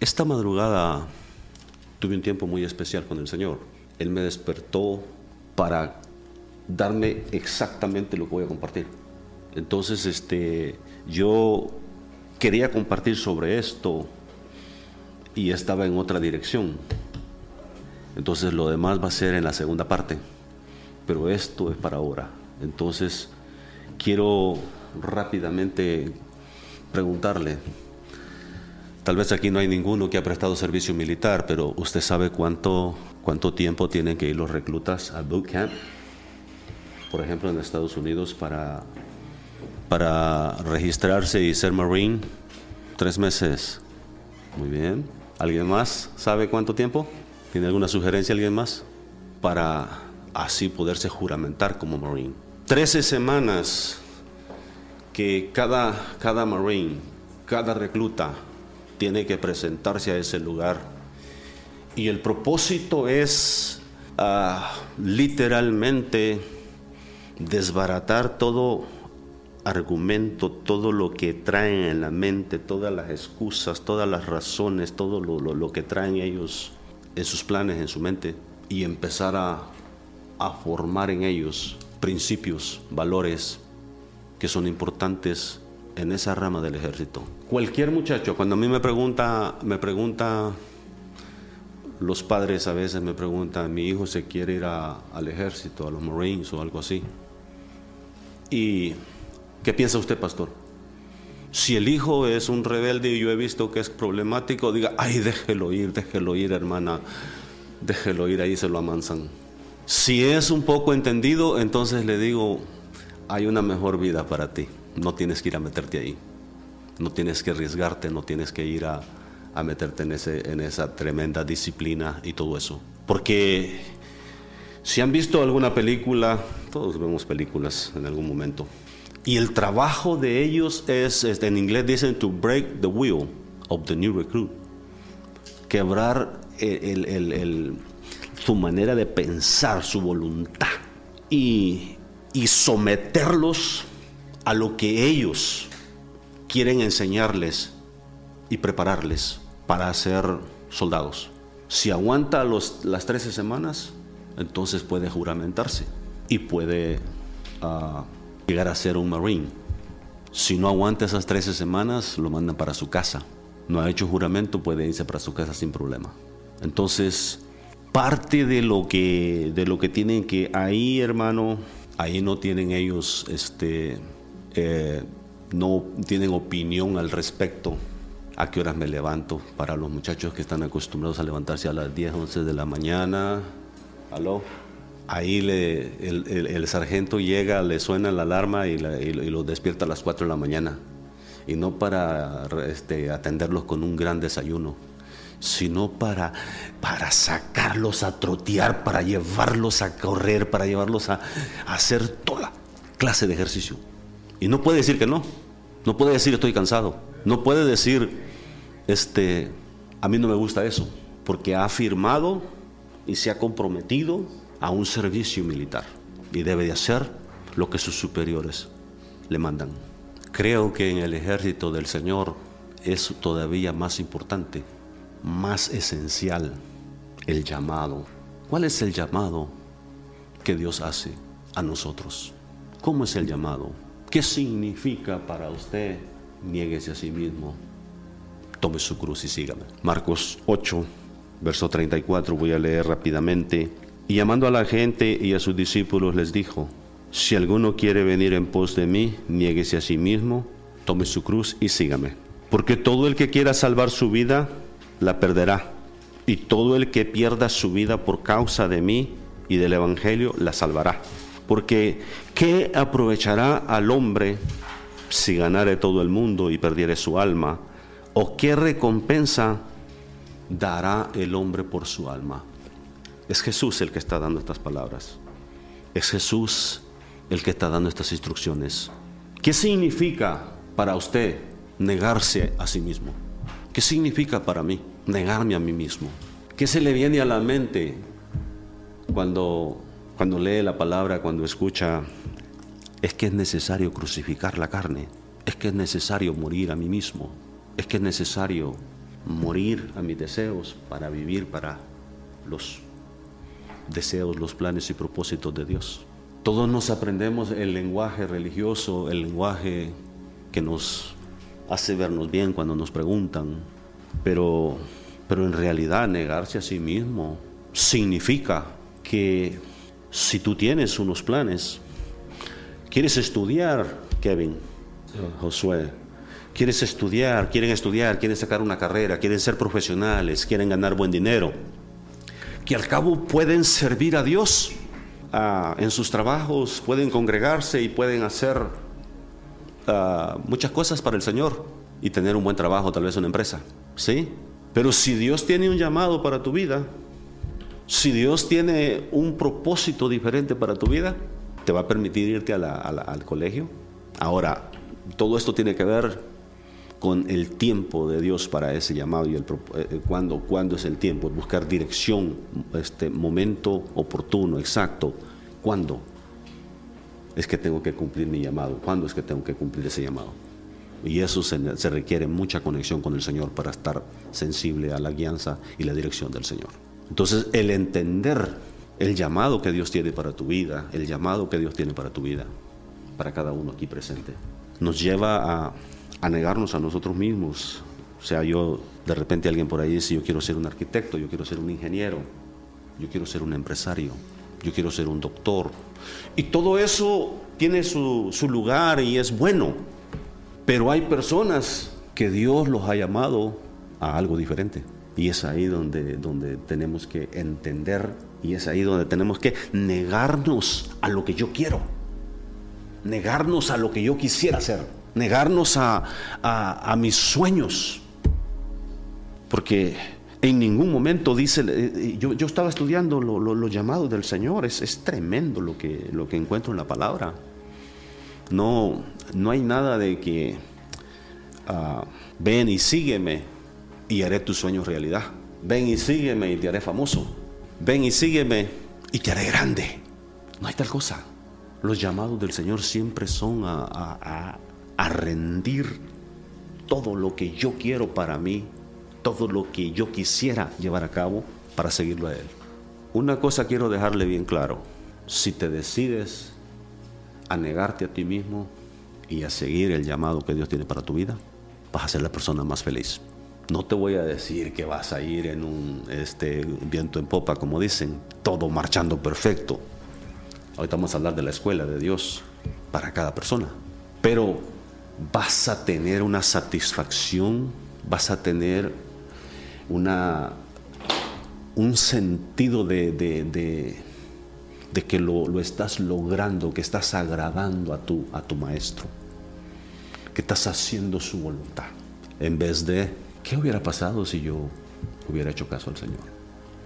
Esta madrugada tuve un tiempo muy especial con el Señor. Él me despertó para darme exactamente lo que voy a compartir. Entonces, este, yo quería compartir sobre esto y estaba en otra dirección. Entonces, lo demás va a ser en la segunda parte. Pero esto es para ahora. Entonces, quiero rápidamente preguntarle, Tal vez aquí no hay ninguno que ha prestado servicio militar, pero usted sabe cuánto, cuánto tiempo tienen que ir los reclutas al boot camp, por ejemplo en Estados Unidos, para, para registrarse y ser marine. Tres meses. Muy bien. ¿Alguien más sabe cuánto tiempo? ¿Tiene alguna sugerencia alguien más? Para así poderse juramentar como marine. Trece semanas que cada, cada marine, cada recluta tiene que presentarse a ese lugar. Y el propósito es ah, literalmente desbaratar todo argumento, todo lo que traen en la mente, todas las excusas, todas las razones, todo lo, que traen ellos en sus planes, en su mente, y empezar a, a formar en ellos principios, valores que son importantes en esa rama del ejército. Cualquier muchacho, cuando a mí me pregunta, me pregunta, los padres a veces me preguntan, mi hijo se quiere ir al ejército, a los Marines o algo así. ¿Y qué piensa usted, pastor? Si el hijo es un rebelde y yo he visto que es problemático, diga, ay, déjelo ir, déjelo ir, hermana, déjelo ir, ahí se lo amansan. Si es un poco entendido, entonces le digo, hay una mejor vida para ti no tienes que ir a meterte ahí. No tienes que arriesgarte, no tienes que ir a, meterte en, ese, en esa tremenda disciplina y todo eso. Porque si han visto alguna película, todos vemos películas en algún momento, y el trabajo de ellos es, en inglés dicen to break the wheel of the new recruit, quebrar su manera de pensar, su voluntad, y, y someterlos a lo que ellos quieren enseñarles y prepararles para ser soldados. Si aguanta las 13 semanas, entonces puede juramentarse y puede ah, llegar a ser un marine. Si no aguanta esas 13 semanas, lo mandan para su casa. No ha hecho juramento, puede irse para su casa sin problema. Entonces, parte de lo que, de lo que tienen que ahí, hermano, ahí no tienen ellos este, no tienen opinión al respecto. ¿A qué horas me levanto? Para los muchachos que están acostumbrados a levantarse a las 10, 11 de la mañana. ¿Aló? Ahí el, sargento llega, le suena la alarma y, los despierta a las 4 de la mañana. Y no para este, atenderlos con un gran desayuno, sino para, para sacarlos a trotear, para llevarlos a correr, para llevarlos a hacer toda clase de ejercicio. Y no puede decir que no. No puede decir estoy cansado. No puede decir, este, a mí no me gusta eso. Porque ha firmado y se ha comprometido a un servicio militar. Y debe de hacer lo que sus superiores le mandan. Creo que en el ejército del Señor es todavía más importante, más esencial el llamado. ¿Cuál es el llamado que Dios hace a nosotros? ¿Cómo es el llamado? ¿Qué significa para usted? Niéguese a sí mismo, tome su cruz y sígame. Marcos 8, verso 34, voy a leer rápidamente. Y llamando a la gente y a sus discípulos les dijo, si alguno quiere venir en pos de mí, niéguese a sí mismo, tome su cruz y sígame. Porque todo el que quiera salvar su vida, la perderá. Y todo el que pierda su vida por causa de mí y del Evangelio, la salvará. Porque ¿qué aprovechará al hombre si ganare todo el mundo y perdiere su alma? ¿O qué recompensa dará el hombre por su alma? Es Jesús el que está dando estas palabras. Es Jesús el que está dando estas instrucciones. ¿Qué significa para usted negarse a sí mismo? ¿Qué significa para mí negarme a mí mismo? ¿Qué se le viene a la mente cuando cuando lee la palabra, cuando escucha, es que es necesario crucificar la carne, es que es necesario morir a mí mismo, es que es necesario morir a mis deseos para vivir para los deseos, los planes y propósitos de Dios. Todos nos aprendemos el lenguaje religioso, el lenguaje que nos hace vernos bien cuando nos preguntan, pero, pero en realidad negarse a sí mismo significa que si tú tienes unos planes, quieres estudiar, Kevin, Josué, quieres estudiar, quieren estudiar, quieren sacar una carrera, quieren ser profesionales, quieren ganar buen dinero, que al cabo pueden servir a Dios ah, en sus trabajos, pueden congregarse y pueden hacer ah, muchas cosas para el Señor y tener un buen trabajo, tal vez una empresa, ¿sí? Pero si Dios tiene un llamado para tu vida, si Dios tiene un propósito diferente para tu vida, te va a permitir irte al colegio. Ahora, todo esto tiene que ver con el tiempo de Dios para ese llamado y el eh, eh, cuándo, es el tiempo, buscar dirección, este momento oportuno, exacto, cuándo es que tengo que cumplir mi llamado, cuándo es que tengo que cumplir ese llamado. Y eso se, se requiere mucha conexión con el Señor para estar sensible a la guianza y la dirección del Señor. Entonces, el entender el llamado que Dios tiene para tu vida, el llamado que Dios tiene para tu vida, para cada uno aquí presente, nos lleva a a negarnos a nosotros mismos. O sea, yo, de repente alguien por ahí dice, yo quiero ser un arquitecto, yo quiero ser un ingeniero, yo quiero ser un empresario, yo quiero ser un doctor. Y todo eso tiene su, su lugar y es bueno. Pero hay personas que Dios los ha llamado a algo diferente. Y es ahí donde, donde tenemos que entender y es ahí donde tenemos que negarnos a lo que yo quiero. Negarnos a lo que yo quisiera hacer negarnos a, mis sueños. Porque en ningún momento dice, eh, eh, yo, yo estaba estudiando los llamados del Señor, es, es, tremendo lo que, lo que encuentro en la palabra. No, no hay nada de que ah, ven y sígueme y haré tus sueños realidad. Ven y sígueme y te haré famoso. Ven y sígueme y te haré grande. No hay tal cosa. Los llamados del Señor siempre son a, a rendir todo lo que yo quiero para mí, todo lo que yo quisiera llevar a cabo para seguirlo a Él. Una cosa quiero dejarle bien claro, si te decides a negarte a ti mismo y a seguir el llamado que Dios tiene para tu vida, vas a ser la persona más feliz. No te voy a decir que vas a ir en un este, viento en popa, como dicen, todo marchando perfecto. Ahorita vamos a hablar de la escuela de Dios para cada persona. Pero vas a tener una satisfacción, vas a tener una, un sentido de, de, que lo, estás logrando, que estás agradando a tu, a tu maestro, que estás haciendo su voluntad, en vez de, ¿qué hubiera pasado si yo hubiera hecho caso al Señor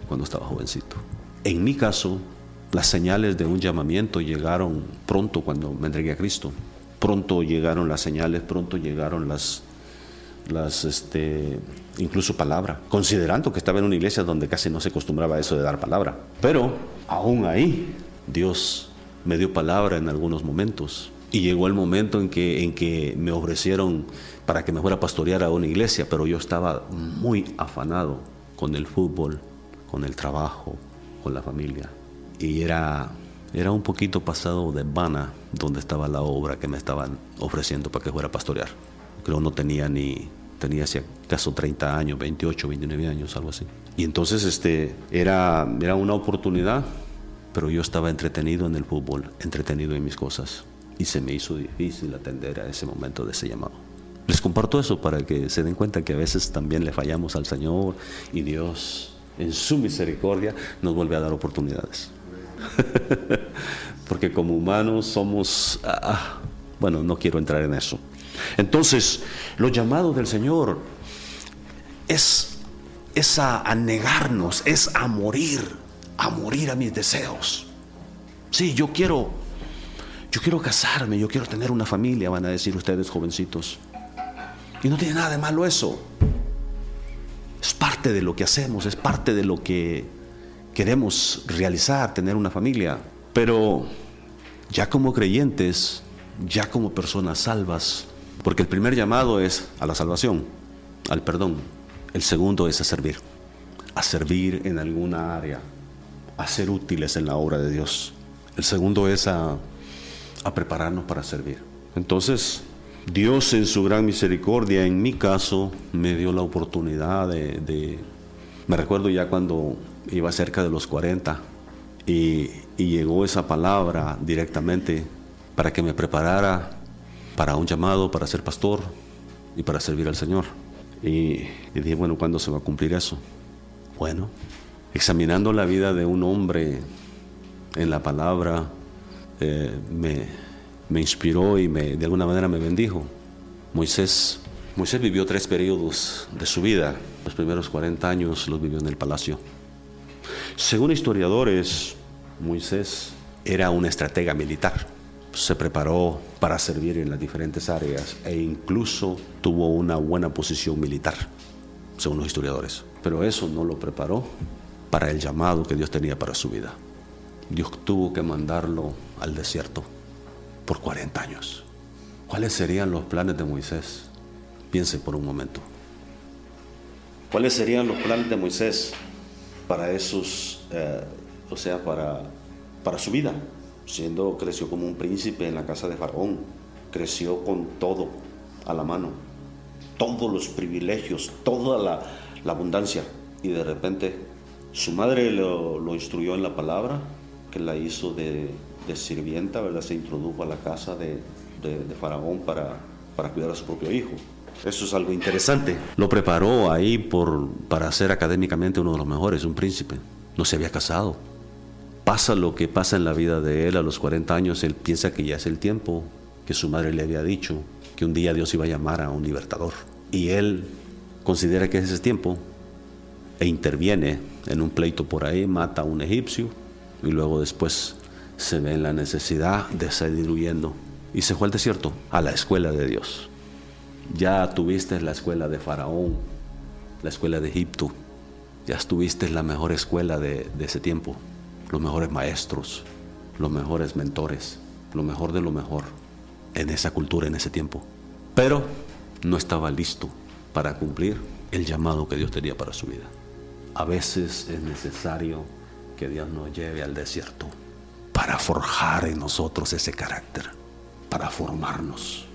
cuando estaba jovencito? En mi caso, las señales de un llamamiento llegaron pronto cuando me entregué a Cristo pronto llegaron las señales, pronto llegaron las, las este, incluso palabra, considerando que estaba en una iglesia donde casi no se acostumbraba a eso de dar palabra. Pero aún ahí Dios me dio palabra en algunos momentos. Y llegó el momento en que, me ofrecieron para que me fuera a pastorear a una iglesia, pero yo estaba muy afanado con el fútbol, con el trabajo, con la familia. Y era un poquito pasado de vana donde estaba la obra que me estaban ofreciendo para que fuera a pastorear. Creo no tenía ni, tenía si acaso 30 años, 28, 29 años, algo así. Y entonces este, era una oportunidad, pero yo estaba entretenido en el fútbol, entretenido en mis cosas. Y se me hizo difícil atender a ese momento de ese llamado. Les comparto eso para que se den cuenta que a veces también le fallamos al Señor y Dios en su misericordia nos vuelve a dar oportunidades. Porque como humanos somos, ah, ah, bueno, no quiero entrar en eso. Entonces, lo llamado del Señor es, es a, negarnos, es a morir, a morir a mis deseos. Sí, yo quiero, yo quiero casarme, yo quiero tener una familia, van a decir ustedes jovencitos. Y no tiene nada de malo eso. Es parte de lo que hacemos, es parte de lo que queremos realizar, tener una familia, pero ya como creyentes, ya como personas salvas, porque el primer llamado es a la salvación, al perdón. El segundo es a servir, a servir en alguna área, a ser útiles en la obra de Dios. El segundo es a, a prepararnos para servir. Entonces, Dios en su gran misericordia, en mi caso, me dio la oportunidad de, me recuerdo ya cuando iba cerca de los 40 y, llegó esa palabra directamente para que me preparara para un llamado, para ser pastor y para servir al Señor. Y, dije, bueno, ¿cuándo se va a cumplir eso? Bueno, examinando la vida de un hombre en la palabra, eh, me, inspiró y me, de alguna manera me bendijo. Moisés, Moisés vivió tres periodos de su vida. Los primeros 40 años los vivió en el palacio. Según historiadores, Moisés era un estratega militar. Se preparó para servir en las diferentes áreas e incluso tuvo una buena posición militar, según los historiadores. Pero eso no lo preparó para el llamado que Dios tenía para su vida. Dios tuvo que mandarlo al desierto por 40 años. ¿Cuáles serían los planes de Moisés? Piense por un momento. ¿Cuáles serían los planes de Moisés para esos, eh, o sea, para, para su vida? Siendo, creció como un príncipe en la casa de Faraón, creció con todo a la mano, todos los privilegios, toda la, la abundancia. Y de repente su madre lo, lo instruyó en la palabra, que la hizo de, de sirvienta, ¿verdad? Se introdujo a la casa de, de, Faraón para, para cuidar a su propio hijo. Eso es algo interesante. Lo preparó ahí por, para ser académicamente uno de los mejores, un príncipe. No se había casado. Pasa lo que pasa en la vida de él a los 40 años, él piensa que ya es el tiempo, que su madre le había dicho que un día Dios iba a llamar a un libertador. Y él considera que es ese tiempo e interviene en un pleito por ahí, mata a un egipcio y luego después se ve en la necesidad de seguir huyendo y se fue al desierto, a la escuela de Dios. Ya tuviste la escuela de Faraón, la escuela de Egipto, ya estuviste en la mejor escuela de, de ese tiempo, los mejores maestros, los mejores mentores, lo mejor de lo mejor en esa cultura, en ese tiempo. Pero no estaba listo para cumplir el llamado que Dios tenía para su vida. A veces es necesario que Dios nos lleve al desierto para forjar en nosotros ese carácter, para formarnos,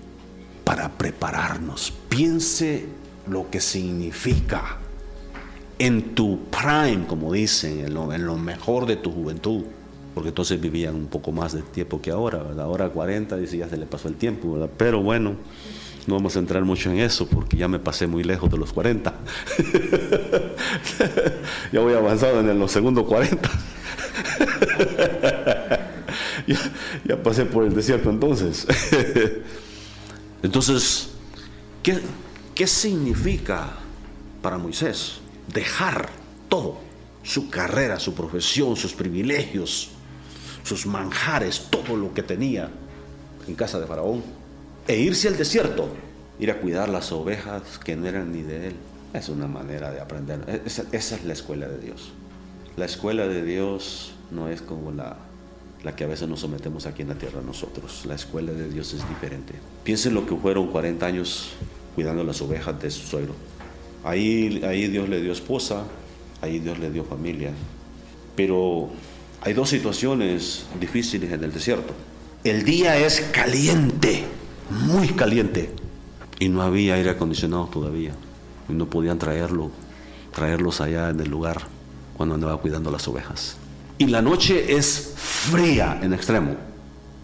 para prepararnos. Piense lo que significa en tu prime, como dicen, en lo, mejor de tu juventud. Porque entonces vivían un poco más de tiempo que ahora, ¿verdad? Ahora 40, dice ya se le pasó el tiempo, ¿verdad? Pero bueno, no vamos a entrar mucho en eso porque ya me pasé muy lejos de los 40. ya voy avanzado en los segundos 40. ya, pasé por el desierto entonces. entonces, ¿qué, ¿qué significa para Moisés dejar todo? Su carrera, su profesión, sus privilegios, sus manjares, todo lo que tenía en casa de Faraón, e irse al desierto, ir a cuidar las ovejas que no eran ni de él. Es una manera de aprender. Esa, esa es la escuela de Dios. La escuela de Dios no es como la la que a veces nos sometemos aquí en la tierra nosotros. La escuela de Dios es diferente. Piensen lo que fueron 40 años cuidando las ovejas de su suegro. Ahí, ahí Dios le dio esposa, ahí Dios le dio familia. Pero hay dos situaciones difíciles en el desierto. El día es caliente, muy caliente, y no había aire acondicionado todavía. Y no podían traerlo, traerlos allá en el lugar cuando andaba cuidando las ovejas. Y la noche es fría en extremo.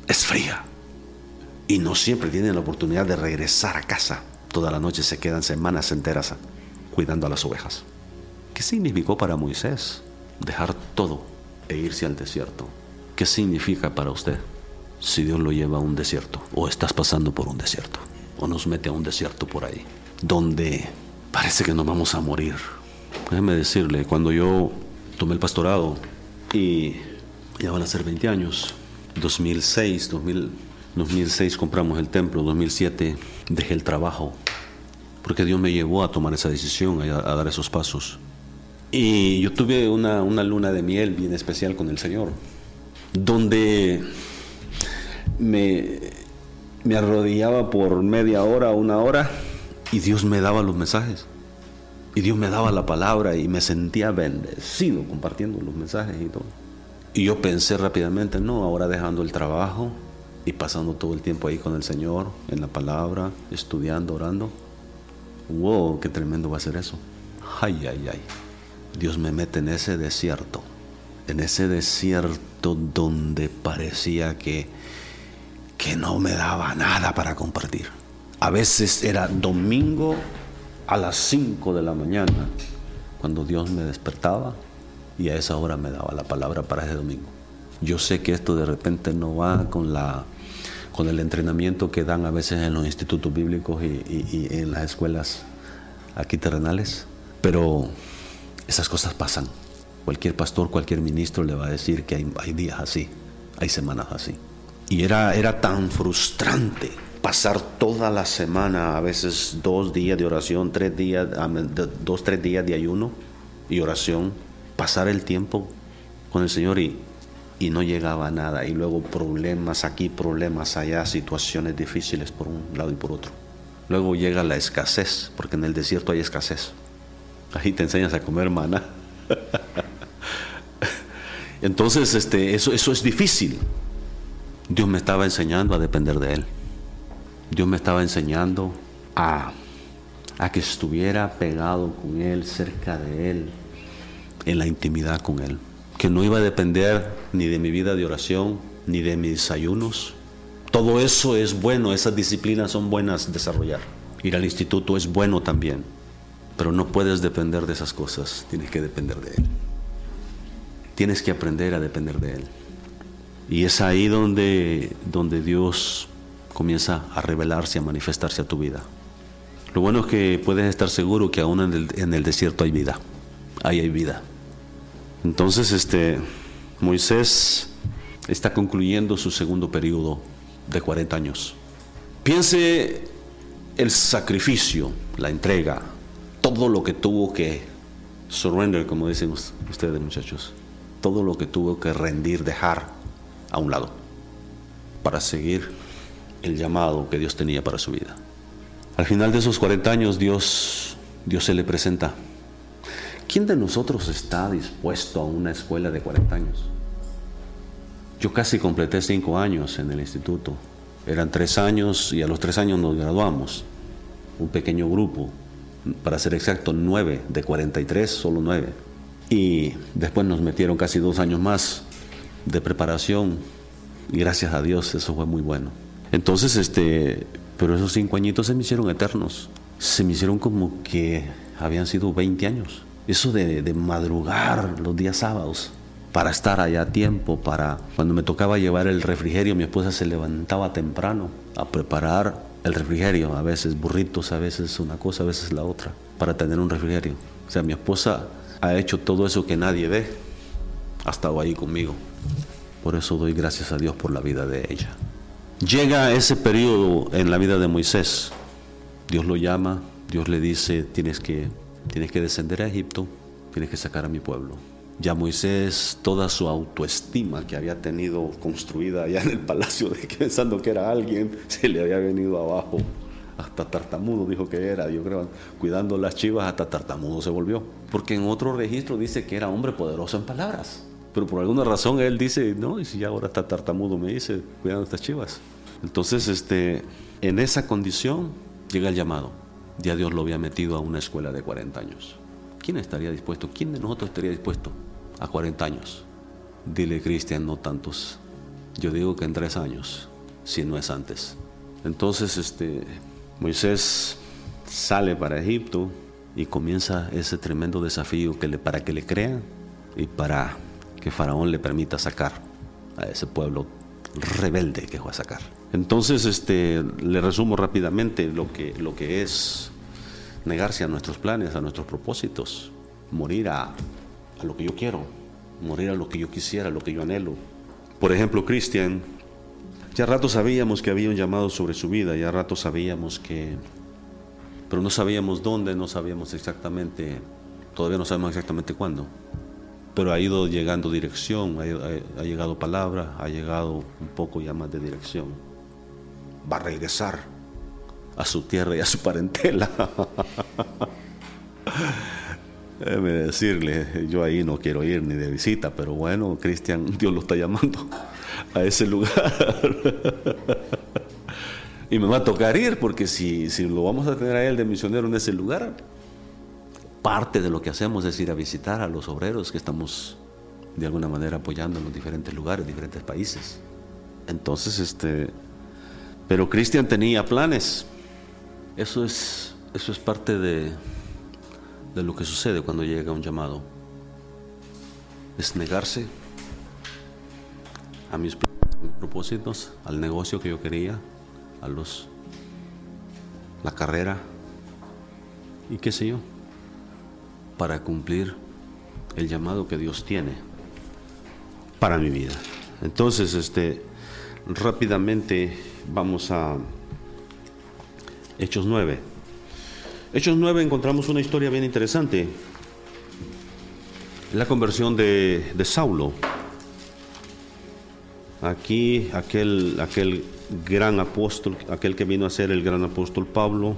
Es fría. Y no siempre tienen la oportunidad de regresar a casa. Toda la noche se quedan semanas enteras cuidando a las ovejas. ¿Qué significó para Moisés dejar todo e irse al desierto? ¿Qué significa para usted si Dios lo lleva a un desierto o estás pasando por un desierto o nos mete a un desierto por ahí donde parece que nos vamos a morir? Déjeme decirle, cuando yo tomé el pastorado, y ya van a ser 20 años. 2006, 2006 compramos el templo, 2007 dejé el trabajo, porque Dios me llevó a tomar esa decisión, a, dar esos pasos. Y yo tuve una, una, luna de miel bien especial con el Señor, donde me, me arrodillaba por media hora, una hora, y Dios me daba los mensajes. Y Dios me daba la palabra y me sentía bendecido compartiendo los mensajes y todo. Y yo pensé rápidamente, no, ahora dejando el trabajo y pasando todo el tiempo ahí con el Señor, en la palabra, estudiando, orando. Wow, qué tremendo va a ser eso. Ay, ay, ay. Dios me mete en ese desierto, en ese desierto donde parecía que, que no me daba nada para compartir. A veces era domingo a las 5 de la mañana, cuando Dios me despertaba y a esa hora me daba la palabra para ese domingo. Yo sé que esto de repente no va con la con el entrenamiento que dan a veces en los institutos bíblicos y, en las escuelas aquí terrenales, pero esas cosas pasan. Cualquier pastor, cualquier ministro le va a decir que hay, hay días así, hay semanas así. Y era, era tan frustrante pasar toda la semana, a veces dos días de oración, tres días, dos, tres días de ayuno y oración, pasar el tiempo con el Señor y, y no llegaba nada. Y luego problemas aquí, problemas allá, situaciones difíciles por un lado y por otro. Luego llega la escasez, porque en el desierto hay escasez. Ahí te enseñas a comer maná. Entonces, este, eso, eso es difícil. Dios me estaba enseñando a depender de Él. Dios me estaba enseñando a, a que estuviera pegado con Él, cerca de Él, en la intimidad con Él. Que no iba a depender ni de mi vida de oración, ni de mis desayunos. Todo eso es bueno, esas disciplinas son buenas desarrollar. Ir al instituto es bueno también, pero no puedes depender de esas cosas, tienes que depender de Él. Tienes que aprender a depender de Él. Y es ahí donde, donde Dios comienza a revelarse, a manifestarse a tu vida. Lo bueno es que puedes estar seguro que aún en el, desierto hay vida. Ahí hay vida. Entonces, este, Moisés está concluyendo su segundo periodo de 40 años. Piense el sacrificio, la entrega, todo lo que tuvo que surrender, como dicen ustedes muchachos, todo lo que tuvo que rendir, dejar a un lado para seguir el llamado que Dios tenía para su vida. Al final de esos 40 años Dios, Dios se le presenta. ¿Quién de nosotros está dispuesto a una escuela de 40 años? Yo casi completé cinco años en el instituto. Eran tres años y a los tres años nos graduamos. Un pequeño grupo, para ser exacto, nueve, de 43, solo nueve. Y después nos metieron casi dos años más de preparación y gracias a Dios eso fue muy bueno. Entonces, este, pero esos cinco añitos se me hicieron eternos. Se me hicieron como que habían sido 20 años. Eso de, de madrugar los días sábados para estar allá a tiempo, para cuando me tocaba llevar el refrigerio, mi esposa se levantaba temprano a preparar el refrigerio, a veces burritos, a veces una cosa, a veces la otra, para tener un refrigerio. O sea, mi esposa ha hecho todo eso que nadie ve, ha estado ahí conmigo. Por eso doy gracias a Dios por la vida de ella. Llega ese periodo en la vida de Moisés. Dios lo llama, Dios le dice, tienes que, tienes que descender a Egipto, tienes que sacar a mi pueblo. Ya Moisés, toda su autoestima que había tenido construida allá en el palacio, pensando que era alguien, se le había venido abajo. Hasta tartamudo dijo que era, yo creo, cuidando las chivas, hasta tartamudo se volvió. Porque en otro registro dice que era hombre poderoso en palabras. Pero por alguna razón él dice, no, y si ya ahora está tartamudo, me dice, cuidando estas chivas. Entonces, este, en esa condición llega el llamado. Ya Dios lo había metido a una escuela de 40 años. ¿Quién estaría dispuesto? ¿Quién de nosotros estaría dispuesto a 40 años? Dile, Cristian, no tantos. Yo digo que en tres años, si no es antes. Entonces, este, Moisés sale para Egipto y comienza ese tremendo desafío que le, para que le crean y para que Faraón le permita sacar a ese pueblo rebelde que fue a sacar. Entonces, este, le resumo rápidamente lo que, lo que es negarse a nuestros planes, a nuestros propósitos, morir a, lo que yo quiero, morir a lo que yo quisiera, a lo que yo anhelo. Por ejemplo, Cristian, ya rato sabíamos que había un llamado sobre su vida, ya rato sabíamos que, pero no sabíamos dónde, no sabíamos exactamente, todavía no sabemos exactamente cuándo pero ha ido llegando dirección, ha, llegado palabra, ha llegado un poco ya más de dirección. Va a regresar a su tierra y a su parentela. Déjeme decirle, yo ahí no quiero ir ni de visita, pero bueno, Cristian, Dios lo está llamando a ese lugar. y me va a tocar ir, porque si, si lo vamos a tener a él de misionero en ese lugar, parte de lo que hacemos es ir a visitar a los obreros que estamos de alguna manera apoyando en los diferentes lugares, diferentes países. Entonces, este, pero Cristian tenía planes. Eso es, eso es parte de, de lo que sucede cuando llega un llamado. Es negarse a mis propósitos, al negocio que yo quería, a los la carrera y qué sé yo, para cumplir el llamado que Dios tiene para mi vida. Entonces, este rápidamente vamos a Hechos 9. Hechos 9 encontramos una historia bien interesante. La conversión de, de Saulo. Aquí aquel, aquel gran apóstol, aquel que vino a ser el gran apóstol Pablo,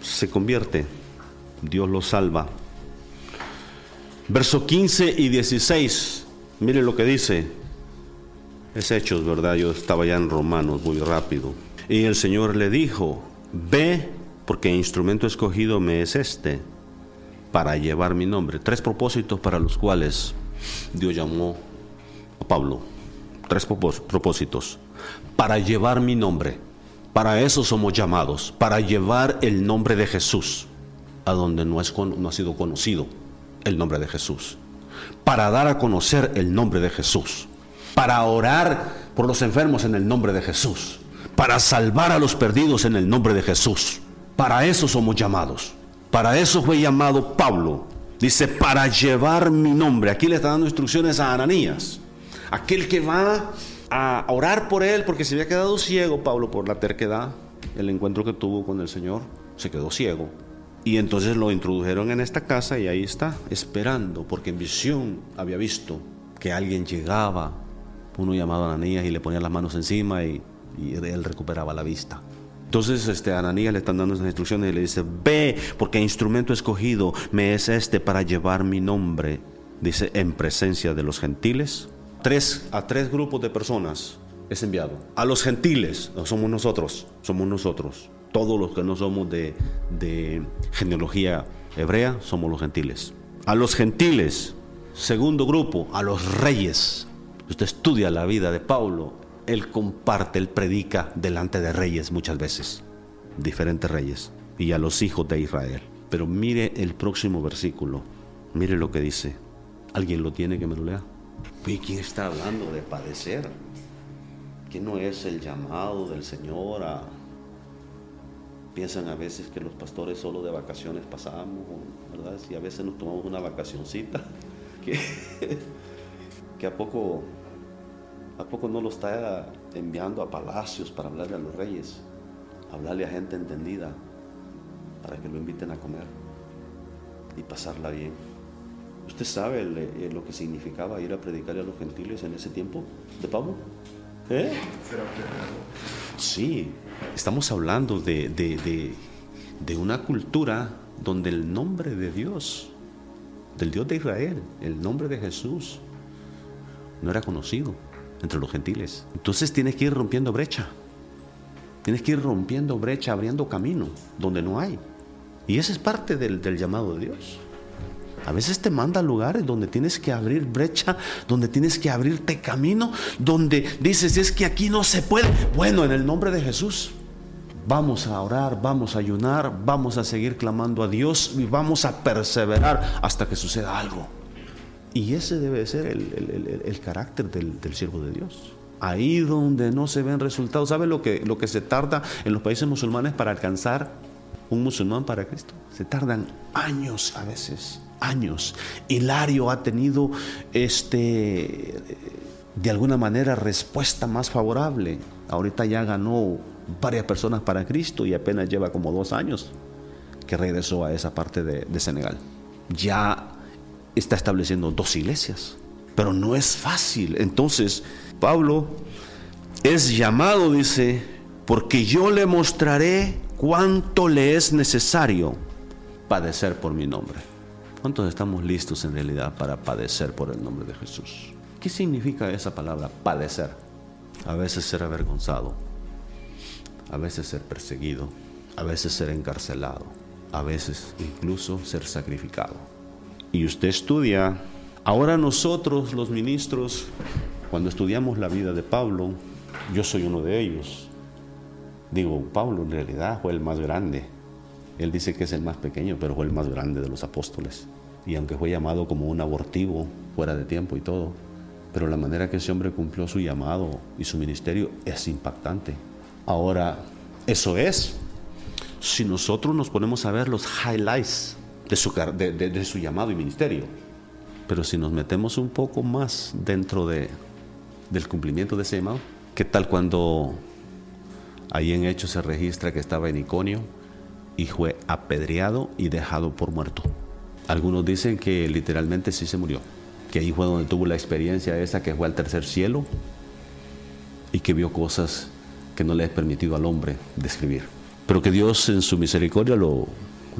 se convierte. Dios lo salva. Verso 15 y 16. Mire lo que dice. Es Hechos, ¿verdad? Yo estaba ya en Romanos, muy rápido. Y el Señor le dijo, ve, porque instrumento escogido me es este, para llevar mi nombre. Tres propósitos para los cuales Dios llamó a Pablo. Tres propósitos. Para llevar mi nombre. Para eso somos llamados. Para llevar el nombre de Jesús a donde no, es, no ha sido conocido el nombre de Jesús. Para dar a conocer el nombre de Jesús para orar por los enfermos en el nombre de Jesús, para salvar a los perdidos en el nombre de Jesús. Para eso somos llamados. Para eso fue llamado Pablo. Dice, para llevar mi nombre. Aquí le está dando instrucciones a Ananías. Aquel que va a orar por él porque se había quedado ciego, Pablo, por la terquedad, el encuentro que tuvo con el Señor, se quedó ciego. Y entonces lo introdujeron en esta casa y ahí está, esperando, porque en visión había visto que alguien llegaba uno llamado Ananías y le ponía las manos encima y, él recuperaba la vista. Entonces este, a Ananías le están dando esas instrucciones y le dice, ve, porque instrumento escogido me es este para llevar mi nombre, dice, en presencia de los gentiles. Tres, a tres grupos de personas es enviado. A los gentiles, somos nosotros, somos nosotros. Todos los que no somos de, de genealogía hebrea, somos los gentiles. A los gentiles, segundo grupo, a los reyes usted estudia la vida de Pablo, él comparte, él predica delante de reyes muchas veces, diferentes reyes, y a los hijos de Israel. Pero mire el próximo versículo, mire lo que dice. ¿Alguien lo tiene que me lo lea? ¿Y quién está hablando de padecer? ¿Quién no es el llamado del Señor a... Piensan a veces que los pastores solo de vacaciones pasamos, ¿verdad? Si a veces nos tomamos una vacacioncita, que, que a poco ¿A poco no lo está enviando a palacios para hablarle a los reyes? Hablarle a gente entendida para que lo inviten a comer y pasarla bien. ¿Usted sabe eh, lo que significaba ir a predicarle a los gentiles en ese tiempo de Pablo? ¿Eh? Sí, estamos hablando de, de una cultura donde el nombre de Dios, del Dios de Israel, el nombre de Jesús, no era conocido entre los gentiles. Entonces tienes que ir rompiendo brecha. Tienes que ir rompiendo brecha, abriendo camino donde no hay. Y esa es parte del, llamado de Dios. A veces te manda a lugares donde tienes que abrir brecha, donde tienes que abrirte camino, donde dices, es que aquí no se puede. Bueno, en el nombre de Jesús, vamos a orar, vamos a ayunar, vamos a seguir clamando a Dios y vamos a perseverar hasta que suceda algo. Y ese debe ser el, carácter del, siervo de Dios. Ahí donde no se ven resultados. ¿Sabe lo que, lo que se tarda en los países musulmanes para alcanzar un musulmán para Cristo? Se tardan años a veces, años. Hilario ha tenido este, de alguna manera respuesta más favorable. Ahorita ya ganó varias personas para Cristo y apenas lleva como dos años que regresó a esa parte de, de Senegal. Ya está estableciendo dos iglesias. Pero no es fácil. Entonces, Pablo es llamado, dice, porque yo le mostraré cuánto le es necesario padecer por mi nombre. ¿Cuántos estamos listos en realidad para padecer por el nombre de Jesús? ¿Qué significa esa palabra, padecer? A veces ser avergonzado, a veces ser perseguido, a veces ser encarcelado, a veces incluso ser sacrificado. Y usted estudia, ahora nosotros los ministros, cuando estudiamos la vida de Pablo, yo soy uno de ellos. Digo, Pablo en realidad fue el más grande. Él dice que es el más pequeño, pero fue el más grande de los apóstoles. Y aunque fue llamado como un abortivo, fuera de tiempo y todo, pero la manera que ese hombre cumplió su llamado y su ministerio es impactante. Ahora, eso es si nosotros nos ponemos a ver los highlights de su, llamado y ministerio. Pero si nos metemos un poco más dentro de, del cumplimiento de ese llamado, ¿qué tal cuando ahí en Hechos se registra que estaba en Iconio y fue apedreado y dejado por muerto? Algunos dicen que literalmente sí se murió, que ahí fue donde tuvo la experiencia esa que fue al tercer cielo y que vio cosas que no le es permitido al hombre describir pero que Dios en su misericordia lo,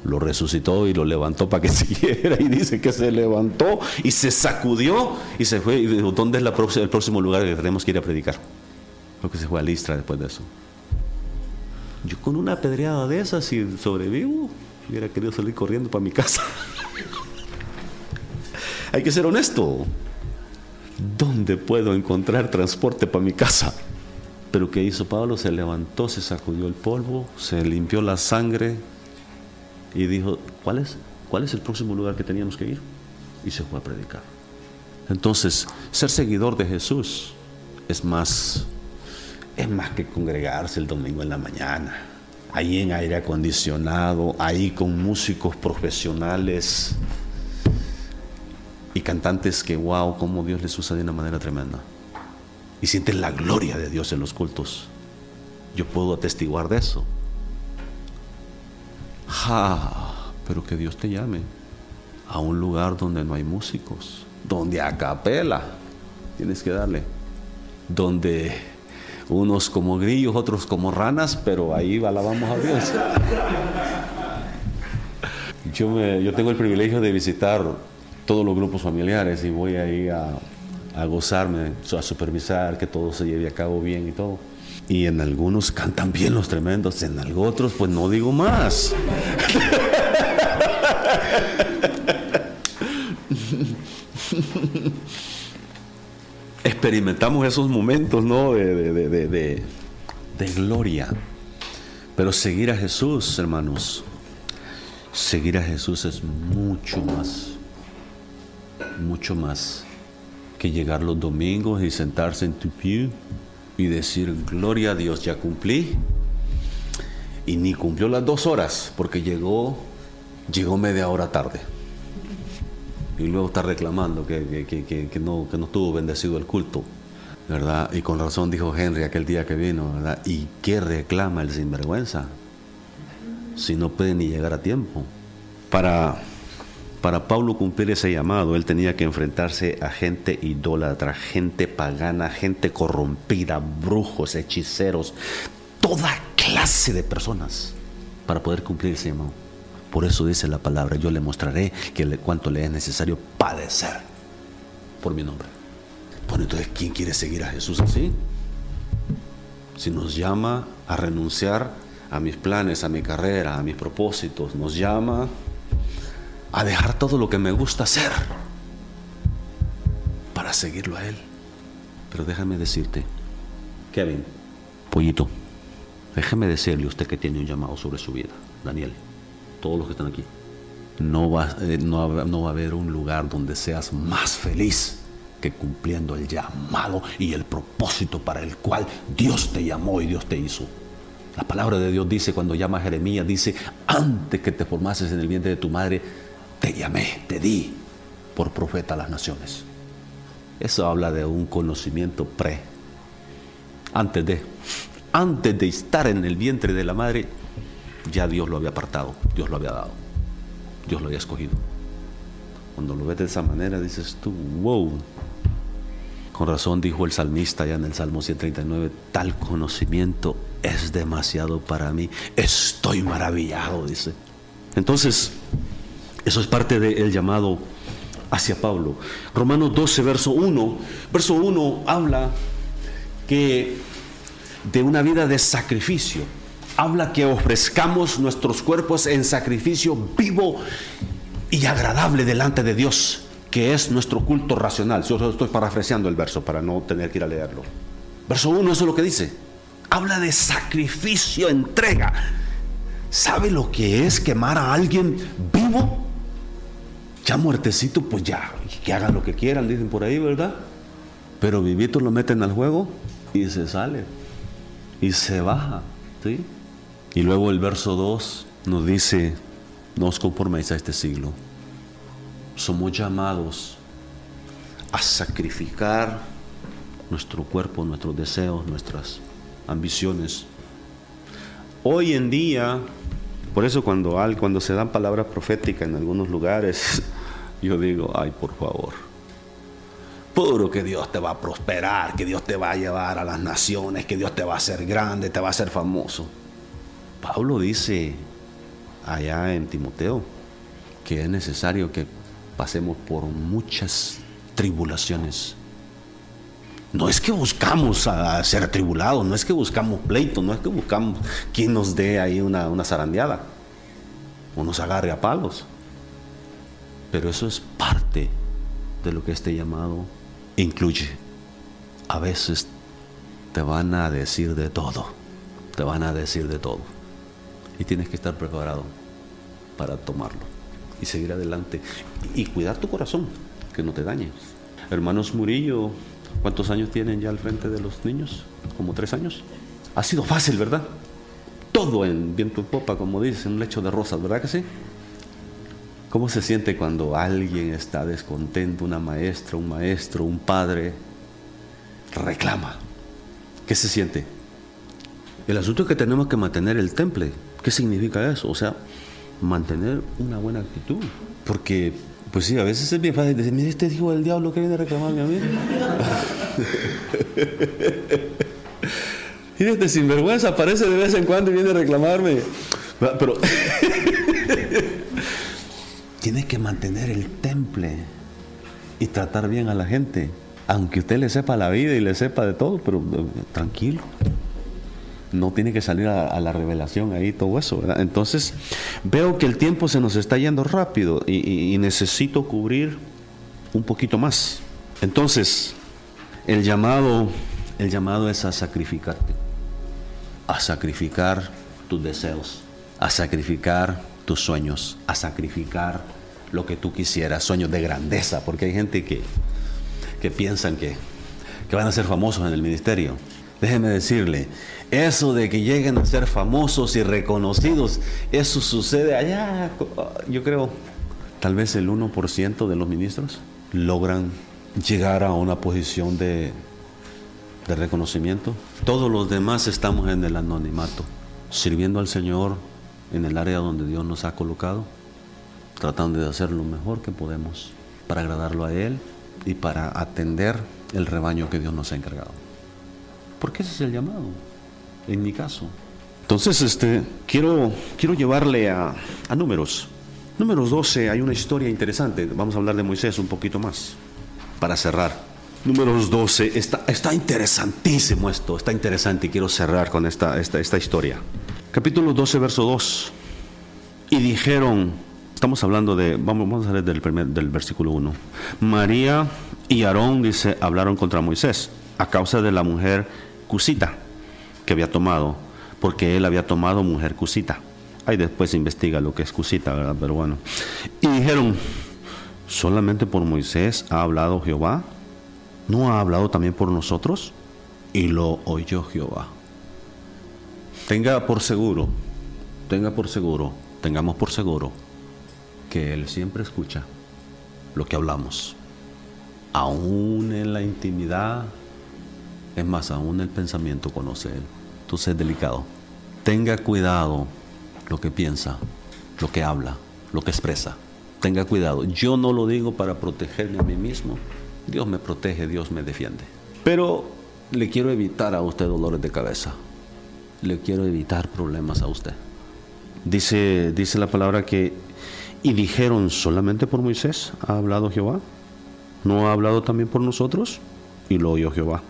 lo resucitó y lo levantó para que siguiera y dice que se levantó y se sacudió y se fue y dijo, ¿dónde es la el próximo lugar que tenemos que ir a predicar? Creo que se fue a Listra después de eso. Yo con una pedreada de esas, si sobrevivo, hubiera querido salir corriendo para mi casa. Hay que ser honesto. ¿Dónde puedo encontrar transporte para mi casa? Pero ¿qué hizo Pablo? Se levantó, se sacudió el polvo, se limpió la sangre y dijo, ¿cuál es, cuál es el próximo lugar que teníamos que ir? Y se fue a predicar. Entonces, ser seguidor de Jesús es más, es más que congregarse el domingo en la mañana, ahí en aire acondicionado, ahí con músicos profesionales y cantantes que, wow, cómo Dios les usa de una manera tremenda y sienten la gloria de Dios en los cultos. Yo puedo atestiguar de eso. Ja, pero que Dios te llame a un lugar donde no hay músicos, donde a capela tienes que darle, donde unos como grillos, otros como ranas, pero ahí alabamos a Dios. Yo, me, yo tengo el privilegio de visitar todos los grupos familiares y voy ahí a, a gozarme, a supervisar que todo se lleve a cabo bien y todo. Y en algunos cantan bien los tremendos, en otros pues no digo más. Experimentamos esos momentos, ¿no? De, gloria. Pero seguir a Jesús, hermanos, seguir a Jesús es mucho más, mucho más que llegar los domingos y sentarse en tu pew y decir, gloria a Dios, ya cumplí. Y ni cumplió las dos horas, porque llegó, llegó media hora tarde. Y luego está reclamando que, que, no, que no estuvo bendecido el culto, ¿verdad? Y con razón dijo Henry aquel día que vino, ¿verdad? ¿Y qué reclama el sinvergüenza? Si no puede ni llegar a tiempo. Para para Pablo cumplir ese llamado, él tenía que enfrentarse a gente idólatra, gente pagana, gente corrompida, brujos, hechiceros, toda clase de personas para poder cumplir ese llamado. Por eso dice la palabra, yo le mostraré que cuánto le es necesario padecer por mi nombre. Bueno, entonces, ¿quién quiere seguir a Jesús así? Si nos llama a renunciar a mis planes, a mi carrera, a mis propósitos, nos llama a dejar todo lo que me gusta hacer para seguirlo a Él. Pero déjame decirte, Kevin, pollito, déjeme decirle usted que tiene un llamado sobre su vida, Daniel, todos los que están aquí. No va, eh, no, no va a haber un lugar donde seas más feliz que cumpliendo el llamado y el propósito para el cual Dios te llamó y Dios te hizo. La palabra de Dios dice cuando llama a Jeremías, dice, antes que te formases en el vientre de tu madre, te llamé, te di por profeta a las naciones. Eso habla de un conocimiento pre. Antes de, antes de estar en el vientre de la madre, ya Dios lo había apartado, Dios lo había dado, Dios lo había escogido. Cuando lo ves de esa manera, dices tú, wow. Con razón dijo el salmista ya en el Salmo 139, tal conocimiento es demasiado para mí, estoy maravillado, dice. Entonces, Eso es parte del llamado hacia Pablo. Romanos 12, verso 1. Verso 1 habla que de una vida de sacrificio. Habla que ofrezcamos nuestros cuerpos en sacrificio vivo y agradable delante de Dios, que es nuestro culto racional. Yo estoy parafraseando el verso para no tener que ir a leerlo. Verso 1, eso es lo que dice. Habla de sacrificio, entrega. ¿Sabe lo que es quemar a alguien vivo? Ya muertecito, pues ya, que hagan lo que quieran, dicen por ahí, ¿verdad? Pero vivito lo meten al juego y se sale. Y se baja, ¿sí? Y luego el verso 2 nos dice, no os conforméis a este siglo. Somos llamados a sacrificar nuestro cuerpo, nuestros deseos, nuestras ambiciones. Hoy en día, por eso cuando, cuando se dan palabras proféticas en algunos lugares, yo digo, ay, por favor, puro que Dios te va a prosperar, que Dios te va a llevar a las naciones, que Dios te va a hacer grande, te va a hacer famoso. Pablo dice allá en Timoteo que es necesario que pasemos por muchas tribulaciones no es que buscamos ser atribulados, no es que buscamos pleito, no es que buscamos quien nos dé ahí una, una zarandeada o nos agarre a palos. Pero eso es parte de lo que este llamado incluye. A veces te van a decir de todo, te van a decir de todo. Y tienes que estar preparado para tomarlo y seguir adelante y cuidar tu corazón, que no te dañe. Hermanos Murillo ¿Cuántos años tienen ya al frente de los niños? Como tres años. Ha sido fácil, ¿verdad? Todo en viento y popa, como dicen, un lecho de rosas, ¿verdad que sí? ¿Cómo se siente cuando alguien está descontento, una maestra, un maestro, un padre, reclama? ¿Qué se siente? El asunto es que tenemos que mantener el temple. ¿Qué significa eso? O sea, mantener una buena actitud. Porque pues sí, a veces es bien fácil decir, mire, este hijo del diablo que viene a reclamarme a mí. Mire, este sinvergüenza aparece de vez en cuando y viene a reclamarme. Pero tiene que mantener el temple y tratar bien a la gente. Aunque usted le sepa la vida y le sepa de todo, pero eh, tranquilo no tiene que salir a, la revelación ahí todo eso, ¿verdad? Entonces veo que el tiempo se nos está yendo rápido y, necesito cubrir un poquito más. Entonces, el llamado, el llamado es a sacrificarte, a sacrificar tus deseos, a sacrificar tus sueños, a sacrificar lo que tú quisieras, sueños de grandeza, porque hay gente que, que piensan que, que van a ser famosos en el ministerio. Déjeme decirle, eso de que lleguen a ser famosos y reconocidos, eso sucede allá, yo creo, tal vez el 1% de los ministros logran llegar a una posición de, de reconocimiento. Todos los demás estamos en el anonimato, sirviendo al Señor en el área donde Dios nos ha colocado, tratando de hacer lo mejor que podemos para agradarlo a Él y para atender el rebaño que Dios nos ha encargado. Porque ese es el llamado en mi caso. Entonces, este, quiero, quiero llevarle a, números. Números 12, hay una historia interesante. Vamos a hablar de Moisés un poquito más para cerrar. Números 12, está, está interesantísimo esto, está interesante y quiero cerrar con esta, esta, esta historia. Capítulo 12, verso 2. Y dijeron, estamos hablando de, vamos, vamos a leer del, primer, del versículo 1. María y Aarón, dice, hablaron contra Moisés a causa de la mujer Cusita que había tomado, porque él había tomado mujer cusita. Ahí después se investiga lo que es cusita, ¿verdad? Pero bueno. Y dijeron, ¿solamente por Moisés ha hablado Jehová? ¿No ha hablado también por nosotros? Y lo oyó Jehová. Tenga por seguro, tenga por seguro, tengamos por seguro que Él siempre escucha lo que hablamos. Aún en la intimidad, es más, aún el pensamiento conoce Él. Entonces es delicado. Tenga cuidado lo que piensa, lo que habla, lo que expresa. Tenga cuidado. Yo no lo digo para protegerme a mí mismo. Dios me protege, Dios me defiende. Pero le quiero evitar a usted dolores de cabeza. Le quiero evitar problemas a usted. Dice, dice la palabra que, Y dijeron, solamente por Moisés ha hablado Jehová. ¿No ha hablado también por nosotros? Y lo oyó Jehová.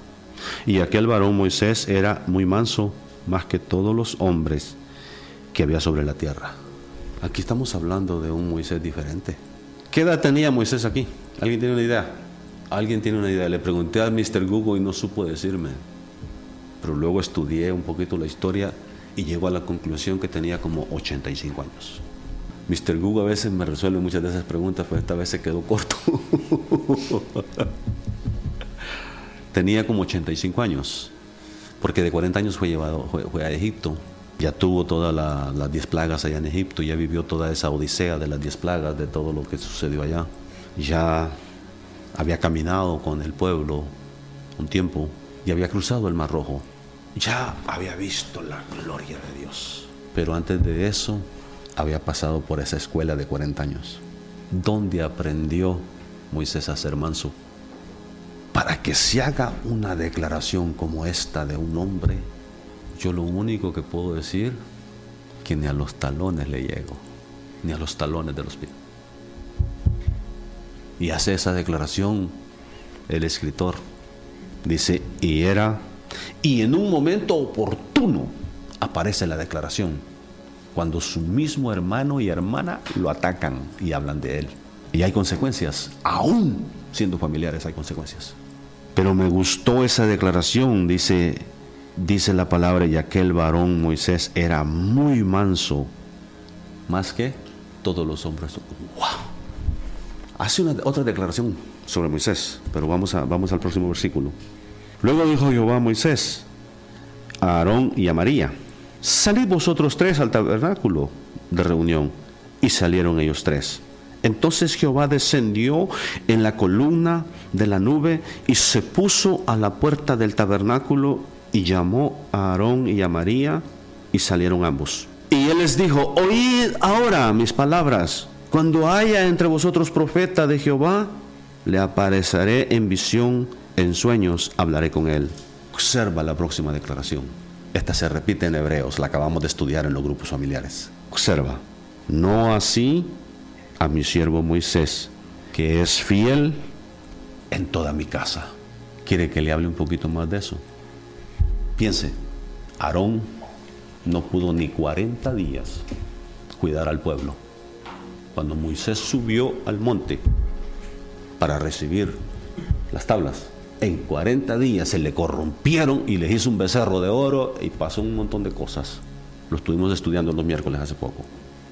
Y aquel varón Moisés era muy manso, más que todos los hombres que había sobre la tierra. Aquí estamos hablando de un Moisés diferente. ¿Qué edad tenía Moisés aquí? ¿Alguien tiene una idea? ¿Alguien tiene una idea? Le pregunté a Mr. Google y no supo decirme. Pero luego estudié un poquito la historia y llegó a la conclusión que tenía como 85 años. Mr. Google a veces me resuelve muchas de esas preguntas, pero esta vez se quedó corto. tenía como 85 años, porque de 40 años fue llevado fue, a Egipto. Ya tuvo todas las 10 plagas allá en Egipto, ya vivió toda esa odisea de las 10 plagas, de todo lo que sucedió allá. Ya había caminado con el pueblo un tiempo y había cruzado el Mar Rojo. Ya había visto la gloria de Dios. Pero antes de eso, había pasado por esa escuela de 40 años, donde aprendió Moisés a ser manso para que se haga una declaración como esta de un hombre, yo lo único que puedo decir, que ni a los talones le llego, ni a los talones de los pies. Y hace esa declaración el escritor. Dice, y era, y en un momento oportuno aparece la declaración, cuando su mismo hermano y hermana lo atacan y hablan de él. Y hay consecuencias, aún siendo familiares hay consecuencias. Pero me gustó esa declaración, dice, dice la palabra, y aquel varón Moisés era muy manso, más que todos los hombres. ¡Wow! Hace una, otra declaración sobre Moisés, pero vamos, a, vamos al próximo versículo. Luego dijo Jehová a Moisés, a Aarón y a María, salid vosotros tres al tabernáculo de reunión. Y salieron ellos tres. Entonces Jehová descendió en la columna de la nube y se puso a la puerta del tabernáculo y llamó a Aarón y a María y salieron ambos. Y él les dijo, oíd ahora mis palabras. Cuando haya entre vosotros profeta de Jehová, le apareceré en visión, en sueños, hablaré con él. Observa la próxima declaración. Esta se repite en Hebreos, la acabamos de estudiar en los grupos familiares. Observa, no así a mi siervo Moisés, que es fiel en toda mi casa. ¿Quiere que le hable un poquito más de eso? Piense, Aarón no pudo ni 40 días cuidar al pueblo. Cuando Moisés subió al monte para recibir las tablas, en 40 días se le corrompieron y le hizo un becerro de oro y pasó un montón de cosas. Lo estuvimos estudiando los miércoles hace poco.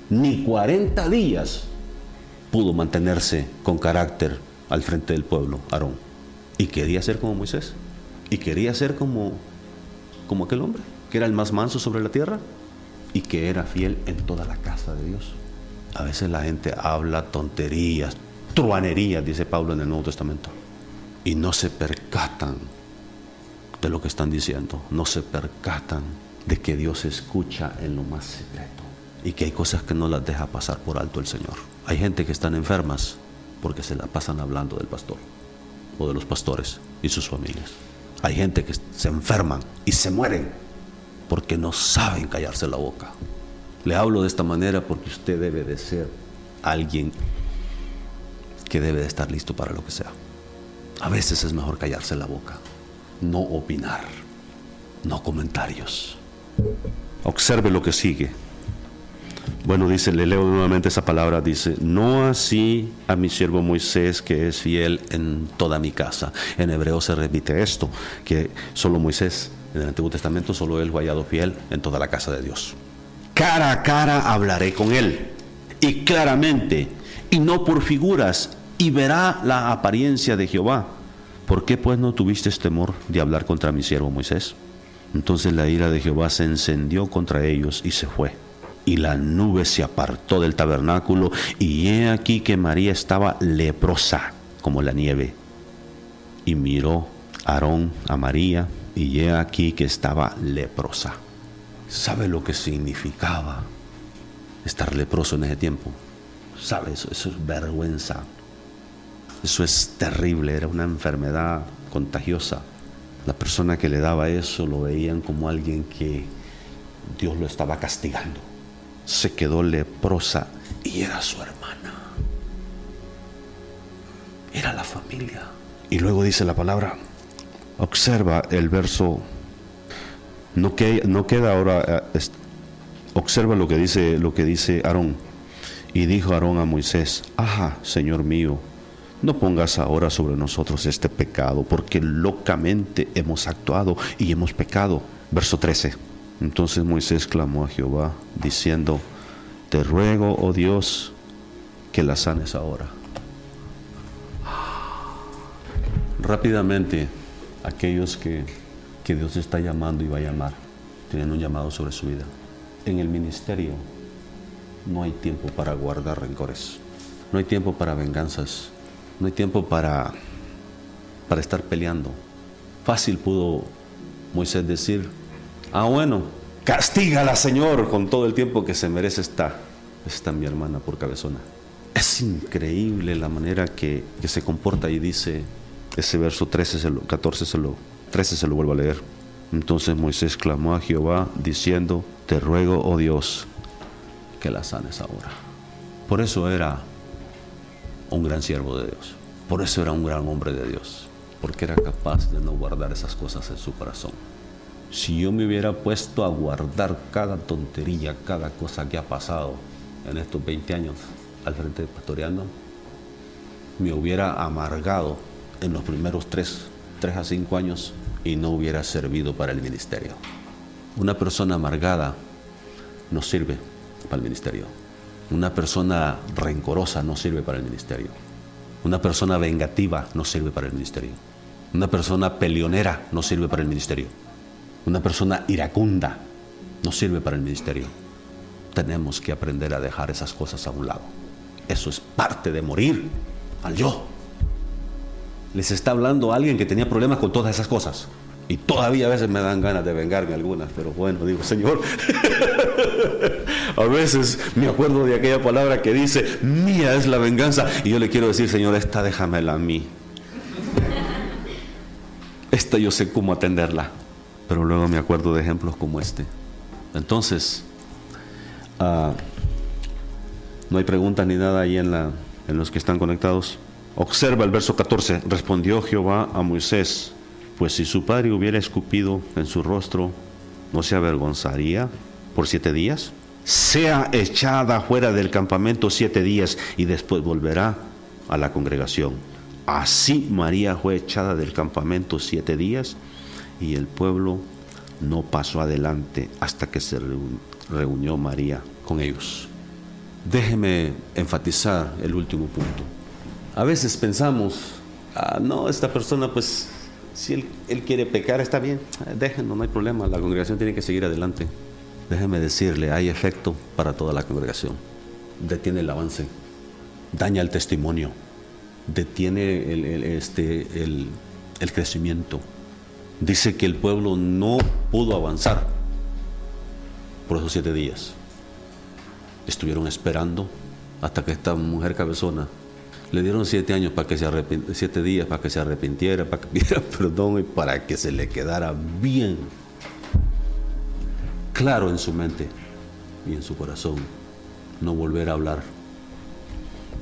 Ni 40 días pudo mantenerse con carácter al frente del pueblo, Aarón. Y quería ser como Moisés. Y quería ser como, como aquel hombre, que era el más manso sobre la tierra y que era fiel en toda la casa de Dios. A veces la gente habla tonterías, truanerías, dice Pablo en el Nuevo Testamento, y no se percatan de lo que están diciendo, no se percatan de que Dios escucha en lo más secreto y que hay cosas que no las deja pasar por alto el Señor. Hay gente que están enfermas porque se la pasan hablando del pastor o de los pastores y sus familias. Hay gente que se enferman y se mueren porque no saben callarse la boca. Le hablo de esta manera porque usted debe de ser alguien que debe de estar listo para lo que sea. A veces es mejor callarse la boca, no opinar, no comentarios. Observe lo que sigue. Bueno, dice, le leo nuevamente esa palabra, dice, no así a mi siervo Moisés, que es fiel en toda mi casa. En hebreo se repite esto, que solo Moisés, en el Antiguo Testamento, solo él fue fiel en toda la casa de Dios. Cara a cara hablaré con él, y claramente, y no por figuras, y verá la apariencia de Jehová. ¿Por qué pues no tuviste temor de hablar contra mi siervo Moisés? Entonces la ira de Jehová se encendió contra ellos y se fue y la nube se apartó del tabernáculo, y he aquí que María estaba leprosa como la nieve. Y miró Aarón a María, y he aquí que estaba leprosa. ¿Sabe lo que significaba estar leproso en ese tiempo? ¿Sabe? Eso, eso es vergüenza. Eso es terrible, era una enfermedad contagiosa. La persona que le daba eso lo veían como alguien que Dios lo estaba castigando se quedó leprosa y era su hermana. Era la familia. Y luego dice la palabra, observa el verso, no, que, no queda ahora, eh, observa lo que dice, lo que dice Aarón. Y dijo Aarón a Moisés, ajá, Señor mío, no pongas ahora sobre nosotros este pecado, porque locamente hemos actuado y hemos pecado. Verso 13. Entonces Moisés clamó a Jehová, diciendo, Te ruego, oh Dios, que la sanes ahora. Rápidamente, aquellos que, que Dios está llamando y va a llamar, tienen un llamado sobre su vida. En el ministerio no hay tiempo para guardar rencores, no hay tiempo para venganzas, no hay tiempo para, para estar peleando. Fácil pudo Moisés decir, ah bueno, castígala Señor con todo el tiempo que se merece esta, esta mi hermana por cabezona. Es increíble la manera que, que se comporta y dice ese verso 13, se lo, 14, se lo, 13 se lo vuelvo a leer. Entonces Moisés clamó a Jehová diciendo, te ruego, oh Dios, que la sanes ahora. Por eso era un gran siervo de Dios. Por eso era un gran hombre de Dios, porque era capaz de no guardar esas cosas en su corazón. Si yo me hubiera puesto a guardar cada tontería, cada cosa que ha pasado en estos 20 años al frente de Pastoreando, me hubiera amargado en los primeros 3, 3 a 5 años y no hubiera servido para el ministerio. Una persona amargada no sirve para el ministerio. Una persona rencorosa no sirve para el ministerio. Una persona vengativa no sirve para el ministerio. Una persona peleonera no sirve para el ministerio. Una persona iracunda no sirve para el ministerio. Tenemos que aprender a dejar esas cosas a un lado. Eso es parte de morir al yo. Les está hablando alguien que tenía problemas con todas esas cosas. Y todavía a veces me dan ganas de vengarme algunas, pero bueno, digo, Señor, a veces me acuerdo de aquella palabra que dice, mía es la venganza, y yo le quiero decir, Señor, esta déjamela a mí. Esta yo sé cómo atenderla, pero luego me acuerdo de ejemplos como este. Entonces, ah, no hay preguntas ni nada ahí en, los que están conectados. Observa el verso 14, respondió Jehová a Moisés pues si su padre hubiera escupido en su rostro, ¿no se avergonzaría por siete días? Sea echada fuera del campamento siete días y después volverá a la congregación. Así María fue echada del campamento siete días y el pueblo no pasó adelante hasta que se reunió María con ellos. Déjeme enfatizar el último punto. A veces pensamos, ah, no, esta persona pues si él, quiere pecar, está bien, déjenlo, no hay problema, la congregación tiene que seguir adelante. Déjeme decirle, hay efecto para toda la congregación. Detiene el avance, daña el testimonio, detiene el, este, crecimiento. Dice que el pueblo no pudo avanzar por esos siete días. Estuvieron esperando hasta que esta mujer cabezona le dieron siete años para que se siete días para que se arrepintiera, para que pidiera perdón y para que se le quedara bien claro en su mente y en su corazón no volver a hablar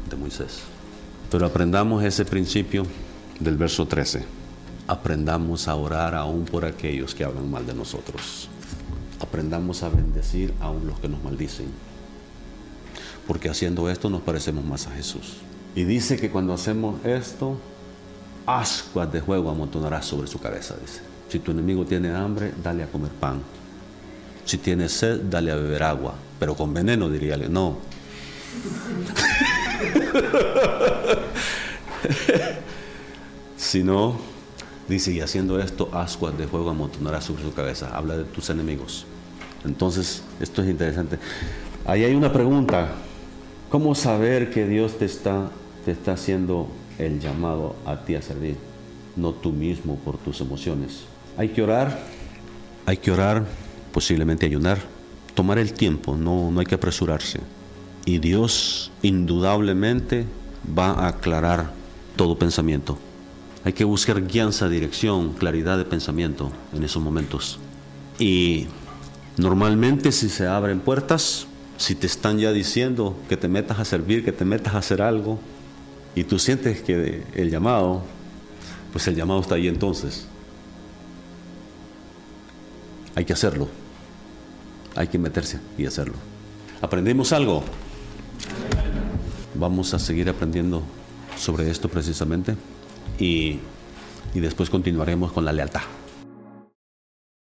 de Moisés. Pero aprendamos ese principio del verso 13. Aprendamos a orar aún por aquellos que hablan mal de nosotros. Aprendamos a bendecir aún los que nos maldicen. Porque haciendo esto nos parecemos más a Jesús. Y dice que cuando hacemos esto, ascuas de juego amontonarás sobre su cabeza, dice. Si tu enemigo tiene hambre, dale a comer pan. Si tiene sed, dale a beber agua. Pero con veneno, diría No. si no, dice, y haciendo esto, ascuas de fuego amontonarás sobre su cabeza. Habla de tus enemigos. Entonces, esto es interesante. Ahí hay una pregunta. ¿Cómo saber que Dios te está te está haciendo el llamado a ti a servir, no tú mismo por tus emociones. Hay que orar, hay que orar, posiblemente ayunar, tomar el tiempo, no, no hay que apresurarse. Y Dios indudablemente va a aclarar todo pensamiento. Hay que buscar guianza, dirección, claridad de pensamiento en esos momentos. Y normalmente si se abren puertas, Si te están ya diciendo que te metas a servir, que te metas a hacer algo, y tú sientes que el llamado, pues el llamado está ahí entonces. Hay que hacerlo. Hay que meterse y hacerlo. ¿Aprendimos algo? Vamos a seguir aprendiendo sobre esto precisamente y, después continuaremos con la lealtad.